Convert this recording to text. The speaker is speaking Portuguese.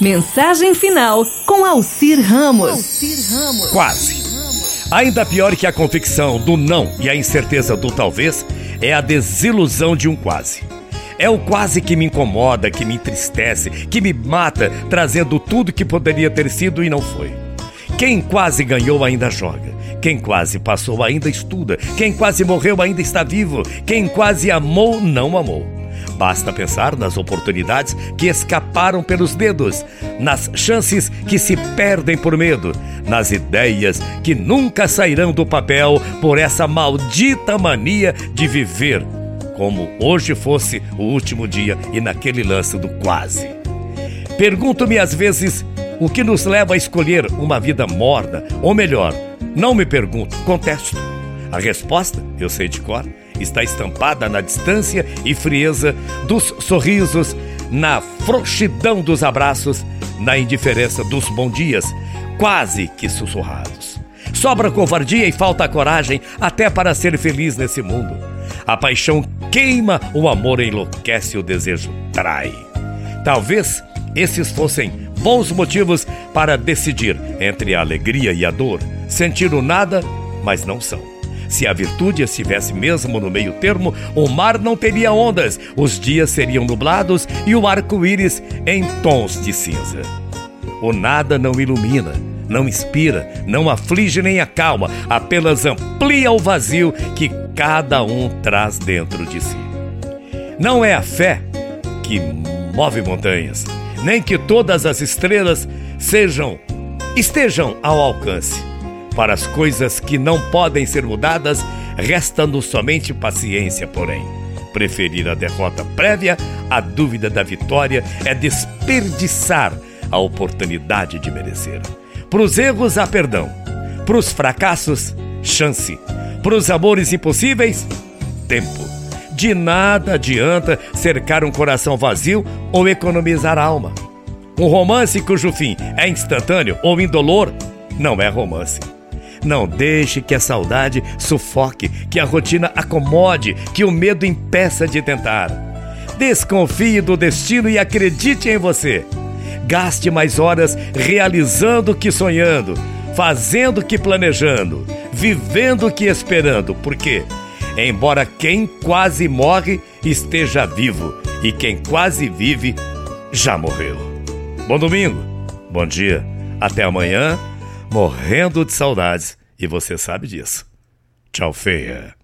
Mensagem final com Alcir Ramos. Quase. Ainda pior que a convicção do não e a incerteza do talvez é a desilusão de um quase. É o quase que me incomoda, que me entristece, que me mata, trazendo tudo que poderia ter sido e não foi. Quem quase ganhou ainda joga. Quem quase passou ainda estuda. Quem quase morreu ainda está vivo. Quem quase amou não amou. Basta pensar nas oportunidades que escaparam pelos dedos, nas chances que se perdem por medo, nas ideias que nunca sairão do papel por essa maldita mania de viver como hoje fosse o último dia e naquele lance do quase. Pergunto-me às vezes o que nos leva a escolher uma vida morna, ou melhor, não me pergunto, contesto. A resposta, eu sei de cor, está estampada na distância e frieza dos sorrisos, na frouxidão dos abraços, na indiferença dos bons dias, quase que sussurrados. Sobra covardia e falta coragem até para ser feliz nesse mundo. A paixão queima, o amor enlouquece, o desejo trai. Talvez esses fossem bons motivos para decidir entre a alegria e a dor, sentir o nada, mas não são. Se a virtude estivesse mesmo no meio termo, o mar não teria ondas, os dias seriam nublados e o arco-íris em tons de cinza. O nada não ilumina, não inspira, não aflige nem acalma, apenas amplia o vazio que cada um traz dentro de si. Não é a fé que move montanhas, nem que todas as estrelas sejam estejam ao alcance. Para as coisas que não podem ser mudadas, resta-nos somente paciência, porém. Preferir a derrota prévia à dúvida da vitória é desperdiçar a oportunidade de merecer. Para os erros, há perdão. Para os fracassos, chance. Para os amores impossíveis, tempo. De nada adianta cercar um coração vazio ou economizar a alma. Um romance cujo fim é instantâneo ou indolor não é romance. Não deixe que a saudade sufoque, que a rotina acomode, que o medo impeça de tentar. Desconfie do destino e acredite em você. Gaste mais horas realizando que sonhando, fazendo que planejando, vivendo que esperando, porque, embora quem quase morre esteja vivo e quem quase vive já morreu. Bom domingo, bom dia, até amanhã, morrendo de saudades e você sabe disso. Tchau, feia.